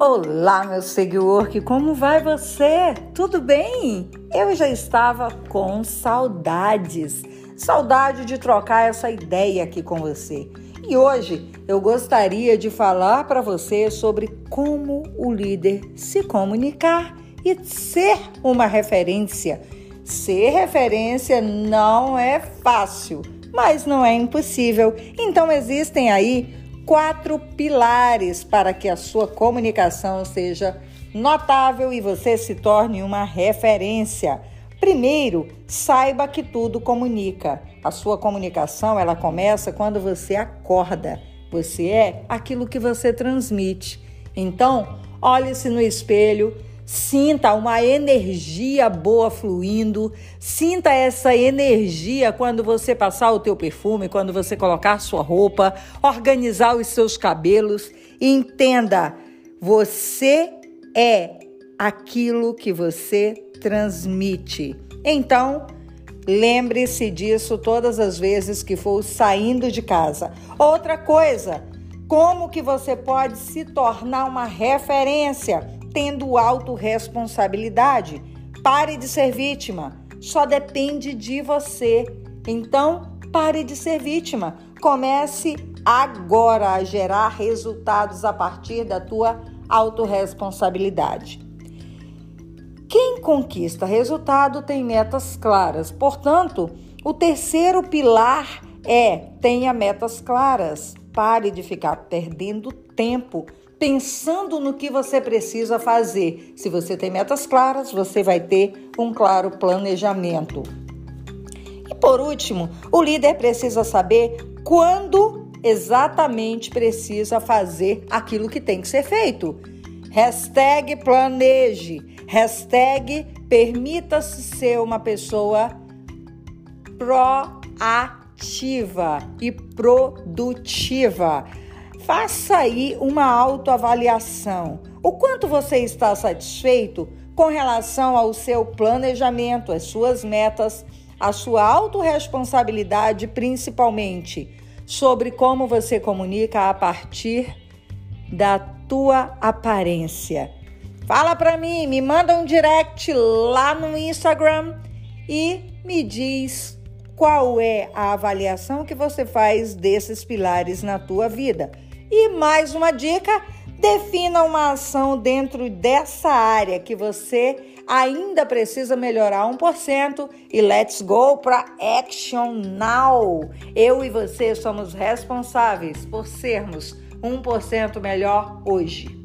Olá, meu seguidor, como vai você? Tudo bem? Eu já estava com saudades, saudade de trocar essa ideia aqui com você. E hoje eu gostaria de falar para você sobre como o líder se comunicar e ser uma referência. Ser referência não é fácil, mas não é impossível. Então existem aí quatro pilares para que a sua comunicação seja notável e você se torne uma referência. Primeiro, saiba que tudo comunica. A sua comunicação, ela começa quando você acorda. Você é aquilo que você transmite. Então, olhe-se no espelho, Sinta uma energia boa fluindo. Sinta essa energia quando você passar o teu perfume, quando você colocar sua roupa, organizar os seus cabelos. Entenda, você é aquilo que você transmite. Então, lembre-se disso todas as vezes que for saindo de casa. Outra coisa, como que você pode se tornar uma referência? Tendo autorresponsabilidade. Pare de ser vítima. Só depende de você. Então, pare de ser vítima. Comece agora a gerar resultados a partir da tua autorresponsabilidade. Quem conquista resultado tem metas claras. Portanto, o terceiro pilar é tenha metas claras. Pare de ficar perdendo tempo pensando no que você precisa fazer. Se você tem metas claras, você vai ter um claro planejamento. E por último, o líder precisa saber quando exatamente precisa fazer aquilo que tem que ser feito. Hashtag planeje. Hashtag permita-se ser uma pessoa proativa e produtiva. Faça aí uma autoavaliação. O quanto você está satisfeito com relação ao seu planejamento, às suas metas, a sua autorresponsabilidade, principalmente sobre como você comunica a partir da tua aparência. Fala para mim, me manda um direct lá no Instagram e me diz qual é a avaliação que você faz desses pilares na tua vida. E mais uma dica: defina uma ação dentro dessa área que você ainda precisa melhorar 1% e let's go para action now. Eu e você somos responsáveis por sermos 1% melhor hoje.